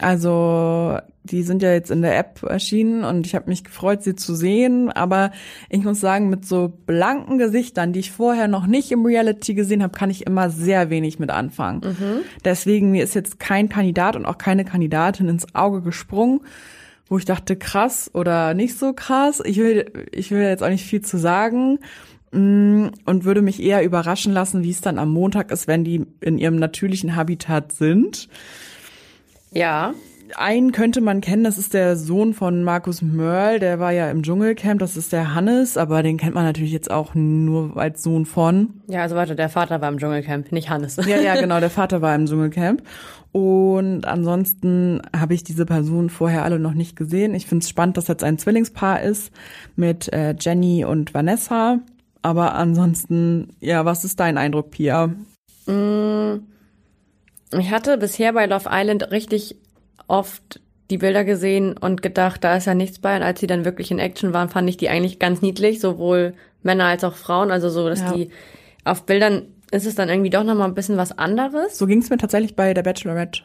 Also, die sind ja jetzt in der App erschienen und ich habe mich gefreut, sie zu sehen. Aber ich muss sagen, mit so blanken Gesichtern, die ich vorher noch nicht im Reality gesehen habe, kann ich immer sehr wenig mit anfangen. Mhm. Deswegen mir ist jetzt kein Kandidat und auch keine Kandidatin ins Auge gesprungen, wo ich dachte, krass oder nicht so krass. Ich will, ich will jetzt auch nicht viel zu sagen mm, und würde mich eher überraschen lassen, wie es dann am Montag ist, wenn die in ihrem natürlichen Habitat sind. Ja. Einen könnte man kennen, das ist der Sohn von Markus Mörl, der war ja im Dschungelcamp, das ist der Hannes, aber den kennt man natürlich jetzt auch nur als Sohn von. Ja, also warte, der Vater war im Dschungelcamp, nicht Hannes. Ja, ja, <laughs> genau, der Vater war im Dschungelcamp. Und ansonsten habe ich diese Personen vorher alle noch nicht gesehen. Ich finde es spannend, dass jetzt ein Zwillingspaar ist mit äh, Jenny und Vanessa. Aber ansonsten, ja, was ist dein Eindruck, Pia? Mm ich hatte bisher bei Love Island richtig oft die Bilder gesehen und gedacht, da ist ja nichts bei. Und als sie dann wirklich in Action waren, fand ich die eigentlich ganz niedlich, sowohl Männer als auch Frauen. Also so, dass ja. die auf Bildern ist es dann irgendwie doch nochmal ein bisschen was anderes. So ging es mir tatsächlich bei der Bachelorette.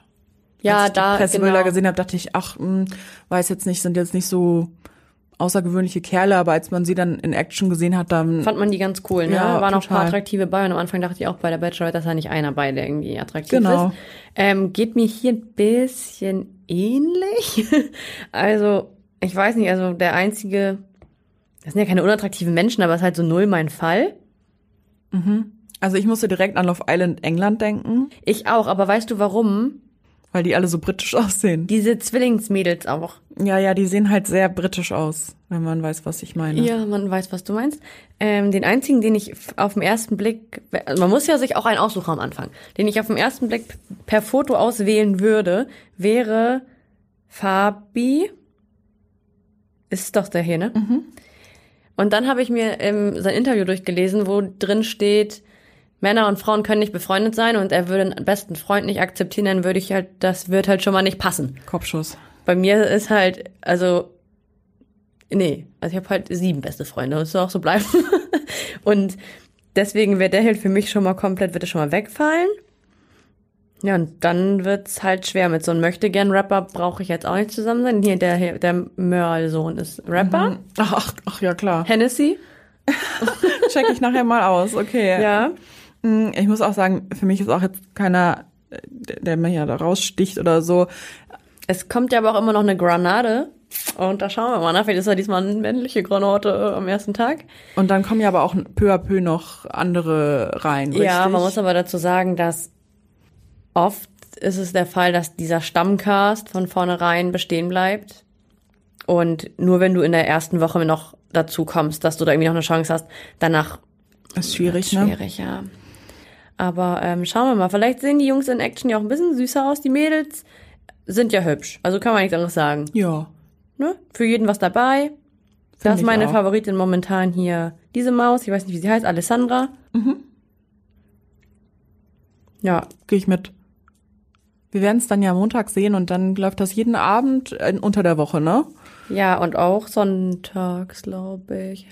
Ja, Als ich da, die Pressebilder genau. gesehen habe, dachte ich, ach, mh, weiß jetzt nicht, sind jetzt nicht so außergewöhnliche Kerle, aber als man sie dann in Action gesehen hat, dann Fand man die ganz cool, ne? Ja, Waren auch ein paar attraktive bei und am Anfang dachte ich auch bei der Bachelorette, dass da nicht einer bei, der irgendwie attraktiv Genau. ist. Ähm, geht mir hier ein bisschen ähnlich. <laughs> also, ich weiß nicht, also der einzige, das sind ja keine unattraktiven Menschen, aber es ist halt so null mein Fall. also ich musste direkt an Love Island England denken, Ich auch, aber weißt du warum? Weil die alle so britisch <laughs> aussehen. Diese Zwillingsmädels auch. Ja, ja, die sehen halt sehr britisch aus, wenn man weiß, was ich meine. Ja, man weiß, was du meinst. Ähm, den einzigen, den ich auf den ersten Blick, also man muss ja sich auch einen aussuchen am Anfang, den ich auf den ersten Blick per Foto auswählen würde, wäre Fabi. Ist doch der hier, ne? Und dann habe ich mir ähm, sein Interview durchgelesen, wo drin steht, Männer und Frauen können nicht befreundet sein und er würde einen besten Freund nicht akzeptieren, dann würde ich halt, das wird halt schon mal nicht passen. Kopfschuss. Bei mir ist halt, also, nee, also ich habe halt sieben beste Freunde und es soll auch so bleiben. <laughs> und deswegen wäre der halt für mich schon mal komplett, wird er schon mal wegfallen. Ja, und dann wird's halt schwer. Mit so einem Möchtegern-Rapper brauche ich jetzt auch nicht zusammen sein. Hier, der, der Merl-Sohn ist Rapper. Ach, ach, ach ja, klar. Hennessy. <laughs> Check ich nachher mal aus, okay. Ja. Mm, Ich muss auch sagen, für mich ist auch jetzt keiner, der mir ja da raussticht oder so. Es kommt ja aber auch immer noch eine Granate. Und da schauen wir mal nach. Vielleicht ist ja diesmal eine männliche Granate am ersten Tag. Und dann kommen ja aber auch peu à peu noch andere rein, richtig? Ja, man muss aber dazu sagen, dass oft ist es der Fall, dass dieser Stammcast von vornherein bestehen bleibt. Und nur wenn du in der ersten Woche noch dazu kommst, dass du da irgendwie noch eine Chance hast, danach ist schwierig, ne? schwierig, ja. Aber ähm, schauen wir mal. Vielleicht sehen die Jungs in Action ja auch ein bisschen süßer aus. Die Mädels sind ja hübsch. Also kann man nichts anderes sagen. Ja. Ne? Für jeden was dabei. das ist meine auch. Favoritin momentan hier. Diese Maus, ich weiß nicht, wie sie heißt, Alessandra. Mhm. Ja, Gehe ich mit. Wir werden es dann ja Montag sehen und dann läuft das jeden Abend unter der Woche, ne? Ja, und auch sonntags, glaube ich.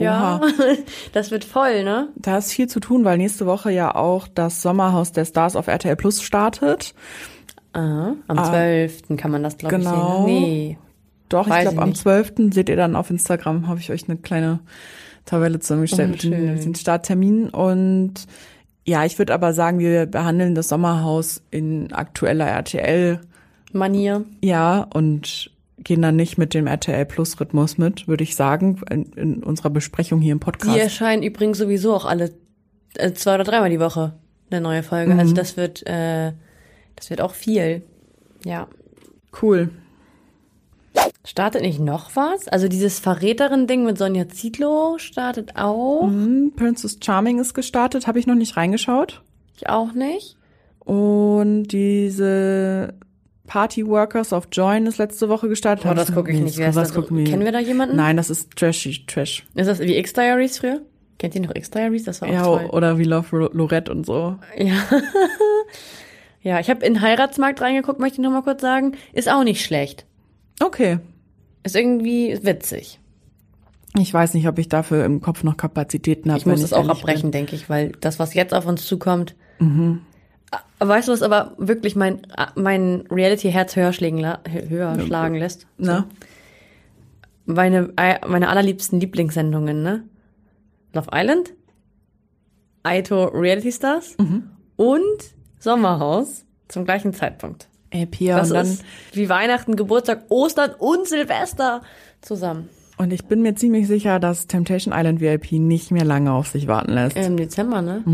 Ja, Oha. <laughs> das wird voll, ne? Da ist viel zu tun, weil nächste Woche ja auch das Sommerhaus der Stars auf RTL Plus startet. Ah, am 12. kann man das, glaube genau. ich, sehen. Nee. Doch, ich Weiß glaube, ich am nicht. 12. seht ihr dann auf Instagram, habe ich euch eine kleine Tabelle zusammengestellt Oh, mit, den, schön. mit den Startterminen. Und ja, ich würde aber sagen, wir behandeln das Sommerhaus in aktueller RTL, Manier. ja, und gehen dann nicht mit dem RTL Plus Rhythmus mit, würde ich sagen, in, in unserer Besprechung hier im Podcast. Die erscheinen übrigens sowieso auch alle äh, zwei oder dreimal die Woche eine neue Folge. Mhm. Also das wird, äh, das wird auch viel. Ja. Cool. Startet nicht noch was? Also dieses Verräterin-Ding mit Sonja Zietlow startet auch. Hm, Princess Charming ist gestartet, habe ich noch nicht reingeschaut. Ich auch nicht. Und diese Party Workers of Join ist letzte Woche gestartet. Oh, das gucke ich nicht. Das? gucken wir? Kennen wir da jemanden? Nein, das ist trashy, trash. Ist das wie X-Diaries früher? Kennt ihr noch X-Diaries? Das war auch Ja, toll. oder wie Love Lorette und so. Ja. <laughs> ja, ich habe in Heiratsmarkt reingeguckt, möchte ich noch mal kurz sagen. Ist auch nicht schlecht. Okay. Ist irgendwie witzig. Ich weiß nicht, ob ich dafür im Kopf noch Kapazitäten habe. Ich muss es auch abbrechen, denke ich, weil das, was jetzt auf uns zukommt. Ah, Weißt du, was aber wirklich mein, ah, mein Reality-Herz höher, schlägen höher schlagen lässt? Na? Meine, äh, meine allerliebsten Lieblingssendungen, ne? Love Island, Aito Reality Stars und Sommerhaus zum gleichen Zeitpunkt. Ey, Pia, Das und dann, wie Weihnachten, Geburtstag, Ostern und Silvester zusammen. Und ich bin mir ziemlich sicher, dass Temptation Island VIP nicht mehr lange auf sich warten lässt. Im Dezember, ne?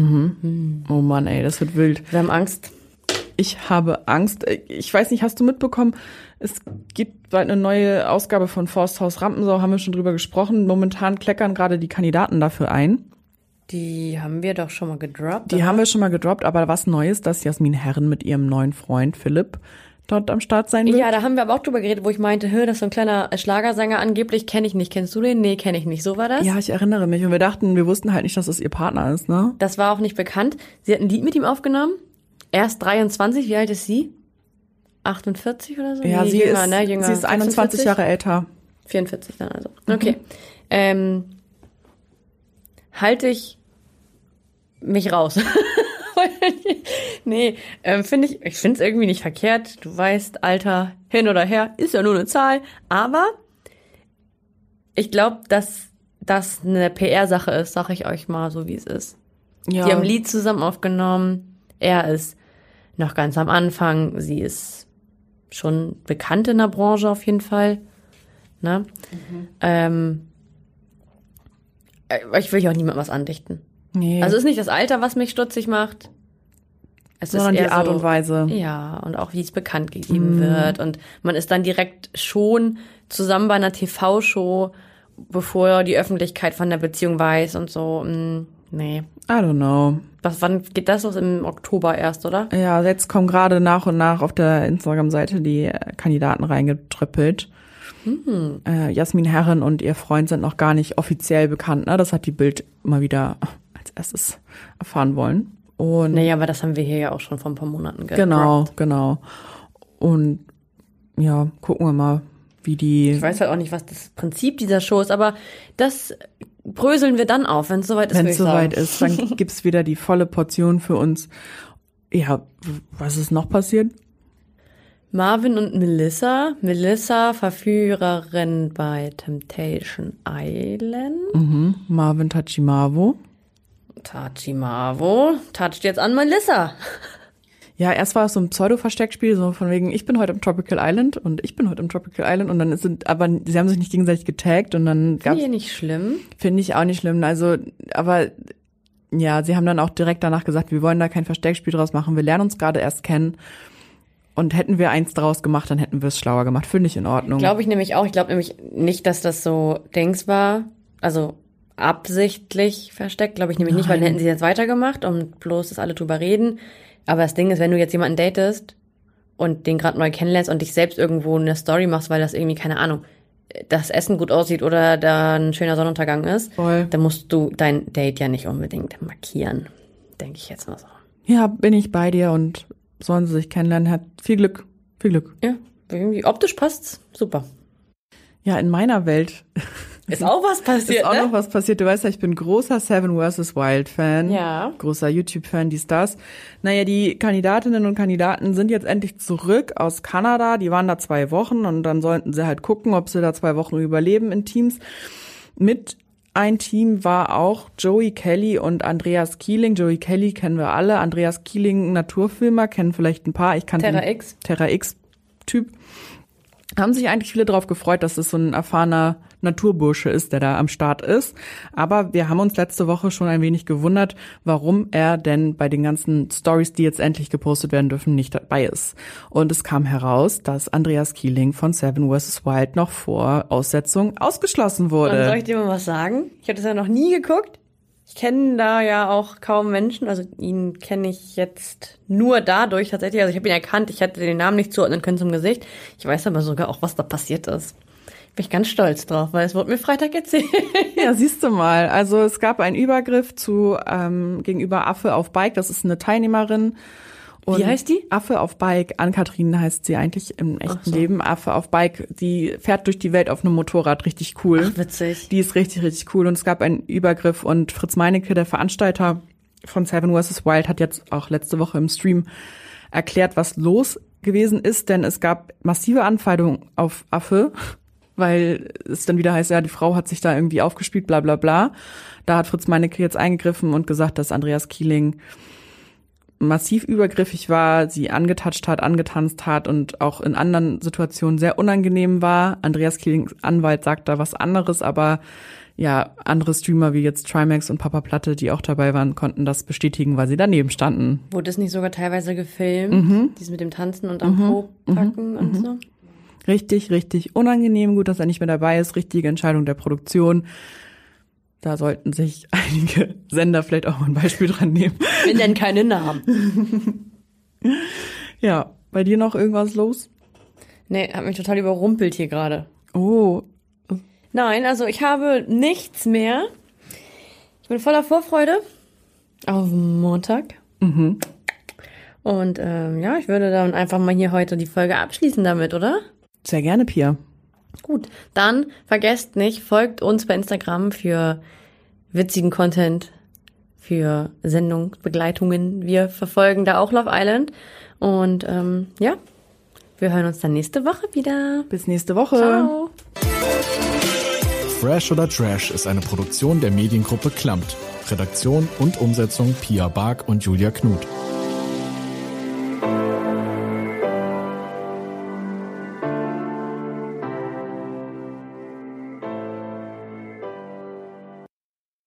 Oh Mann, ey, das wird wild. Wir haben Angst. Ich habe Angst. Ich weiß nicht, hast du mitbekommen, es gibt bald eine neue Ausgabe von Forsthaus Rampensau, haben wir schon drüber gesprochen. Momentan kleckern gerade die Kandidaten dafür ein. Die haben wir doch schon mal gedroppt. Die haben wir schon mal gedroppt, aber was Neues, dass Jasmin Herren mit ihrem neuen Freund Philipp dort am Start sein wird. Ja, da haben wir aber auch drüber geredet, wo ich meinte, hör, das ist so ein kleiner Schlagersänger angeblich, kenne ich nicht. Kennst du den? Nee, kenne ich nicht. So war das? Ja, ich erinnere mich. Und wir dachten, wir wussten halt nicht, dass es ihr Partner ist, ne? Das war auch nicht bekannt. Sie hat ein Lied mit ihm aufgenommen. Erst 23. Wie alt ist sie? 48 oder so? Ja, Nee, sie, jünger, ist, ne? Jünger. sie ist 21 46? Jahre älter. 44 dann also. Okay. Ähm, halte ich mich raus. <laughs> <laughs> nee, ähm, finde ich, ich finde es irgendwie nicht verkehrt. Du weißt, Alter, hin oder her, ist ja nur eine Zahl. Aber ich glaube, dass das eine PR-Sache ist, sag ich euch mal so, wie es ist. Ja. Die haben ein Lied zusammen aufgenommen. Er ist noch ganz am Anfang. Sie ist schon bekannt in der Branche auf jeden Fall. Ne? Ähm, äh, ich will ja auch niemandem was andichten. Nee. Also ist nicht das Alter, was mich stutzig macht. Es sondern ist eher die Art so, und Weise. Ja, und auch wie es bekannt gegeben wird. Und man ist dann direkt schon zusammen bei einer TV-Show, bevor die Öffentlichkeit von der Beziehung weiß und so. Mm, Nee. I don't know. Was, wann geht das los? Im Oktober erst, oder? Ja, jetzt kommen gerade nach und nach auf der Instagram-Seite die äh, Kandidaten reingetröppelt. Äh, Jasmin Herren und ihr Freund sind noch gar nicht offiziell bekannt. Ne? Das hat die Bild mal wieder als erstes erfahren wollen. Und Naja, aber das haben wir hier ja auch schon vor ein paar Monaten gehört. genau, genau. Und ja, gucken wir mal, wie die. Ich weiß halt auch nicht, was das Prinzip dieser Show ist, aber das bröseln wir dann auf, wenn es soweit ist. Wenn es soweit ist, dann <laughs> gibt's wieder die volle Portion für uns. Ja, was ist noch passiert? Marvin und Melissa. Melissa, Verführerin bei Temptation Island. Mhm. Marvin Tachimavo. Tachimavo toucht jetzt an Melissa. Ja, erst war es so ein Pseudo-Versteckspiel, so von wegen, ich bin heute im Tropical Island und ich bin heute im Tropical Island und dann sind, aber sie haben sich nicht gegenseitig getaggt und dann Finde gab's, ich nicht schlimm. finde ich auch nicht schlimm. Also, aber ja, sie haben dann auch direkt danach gesagt, wir wollen da kein Versteckspiel draus machen, wir lernen uns gerade erst kennen. Und hätten wir eins draus gemacht, dann hätten wir es schlauer gemacht. Finde ich in Ordnung. Glaube ich nämlich auch. Ich glaube nämlich nicht, dass das so Dings war. Also absichtlich versteckt, glaube ich nämlich nicht, weil dann hätten sie jetzt weitergemacht und bloß, dass alle drüber reden. Aber das Ding ist, wenn du jetzt jemanden datest und den gerade neu kennenlernst und dich selbst irgendwo eine Story machst, weil das irgendwie, keine Ahnung, das Essen gut aussieht oder da ein schöner Sonnenuntergang ist, Voll. dann musst du dein Date ja nicht unbedingt markieren. Denke ich jetzt mal so. Ja, bin ich bei dir und sollen sie sich kennenlernen. Hat viel Glück. Viel Glück. Ja, irgendwie optisch passt's. Super. Ja, in meiner Welt Ist auch was passiert, ist auch ne? noch was passiert. Du weißt ja, ich bin großer Seven vs. Wild Fan. Ja. Großer YouTube-Fan, die Stars. Naja, die Kandidatinnen und Kandidaten sind jetzt endlich zurück aus Kanada. Die waren da zwei Wochen und dann sollten sie halt gucken, ob sie da zwei Wochen überleben in Teams. Mit ein Team war auch Joey Kelly und Andreas Keeling. Joey Kelly kennen wir alle. Andreas Keeling, Naturfilmer, kennen vielleicht ein paar. Ich kannte Terra X. Terra X-Typ. Haben sich eigentlich viele darauf gefreut, dass es so ein erfahrener Naturbursche ist, der da am Start ist. Aber wir haben uns letzte Woche schon ein wenig gewundert, warum er denn bei den ganzen Stories, die jetzt endlich gepostet werden dürfen, nicht dabei ist. Und es kam heraus, dass Andreas Keeling von Seven vs. Wild noch vor Aussetzung ausgeschlossen Und soll wurde. ich dir mal was sagen? Ich habe das ja noch nie geguckt. Ich kenne da ja auch kaum Menschen. Also ihn kenne ich jetzt nur dadurch tatsächlich. Also ich habe ihn erkannt. Ich hätte den Namen nicht zuordnen können zum Gesicht. Ich weiß aber sogar auch, was da passiert ist. Bin ich ganz stolz drauf, weil es wurde mir Freitag erzählt. <laughs> Ja, siehst du mal. Also es gab einen Übergriff zu ähm, gegenüber Affe auf Bike. Das ist eine Teilnehmerin. Und Wie heißt die? Affe auf Bike. Ann-Kathrin heißt sie eigentlich im echten so. Leben. Affe auf Bike. Die fährt durch die Welt auf einem Motorrad. Richtig cool. Ach, witzig. Die ist richtig, richtig cool. Und es gab einen Übergriff und Fritz Meinecke, der Veranstalter von Seven vs. Wild, hat jetzt auch letzte Woche im Stream erklärt, was los gewesen ist, denn es gab massive Anfeindungen auf Affe, weil es dann wieder heißt, ja, die Frau hat sich da irgendwie aufgespielt, bla bla bla. Da hat Fritz Meinecke jetzt eingegriffen und gesagt, dass Andreas Kieling massiv übergriffig war, sie angetatscht hat, angetanzt hat und auch in anderen Situationen sehr unangenehm war. Andreas Kielings Anwalt sagt da was anderes, aber ja, andere Streamer wie jetzt Trimax und Papa Platte, die auch dabei waren, konnten das bestätigen, weil sie daneben standen. Wurde es nicht sogar teilweise gefilmt? Dies mit dem Tanzen und am Po packen und so? Richtig, richtig unangenehm. Gut, dass er nicht mehr dabei ist. Richtige Entscheidung der Produktion. Da sollten sich <laughs> einige Sender vielleicht auch mal ein Beispiel dran nehmen. Wir nennen keine Namen. <laughs> Ja, bei dir noch irgendwas los? Nee, hat mich total überrumpelt hier gerade. Oh, Nein, also ich habe nichts mehr. Ich bin voller Vorfreude auf Montag. Und ähm, ja, ich würde dann einfach mal hier heute die Folge abschließen damit, oder? sehr gerne, Pia. Gut, dann vergesst nicht, folgt uns bei Instagram für witzigen Content, für Sendungsbegleitungen. Wir verfolgen da auch Love Island. Und ähm, ja, wir hören uns dann nächste Woche wieder. Bis nächste Woche. Ciao. Fresh oder Trash ist eine Produktion der Mediengruppe Klammt. Redaktion und Umsetzung Pia Bark und Julia Knuth.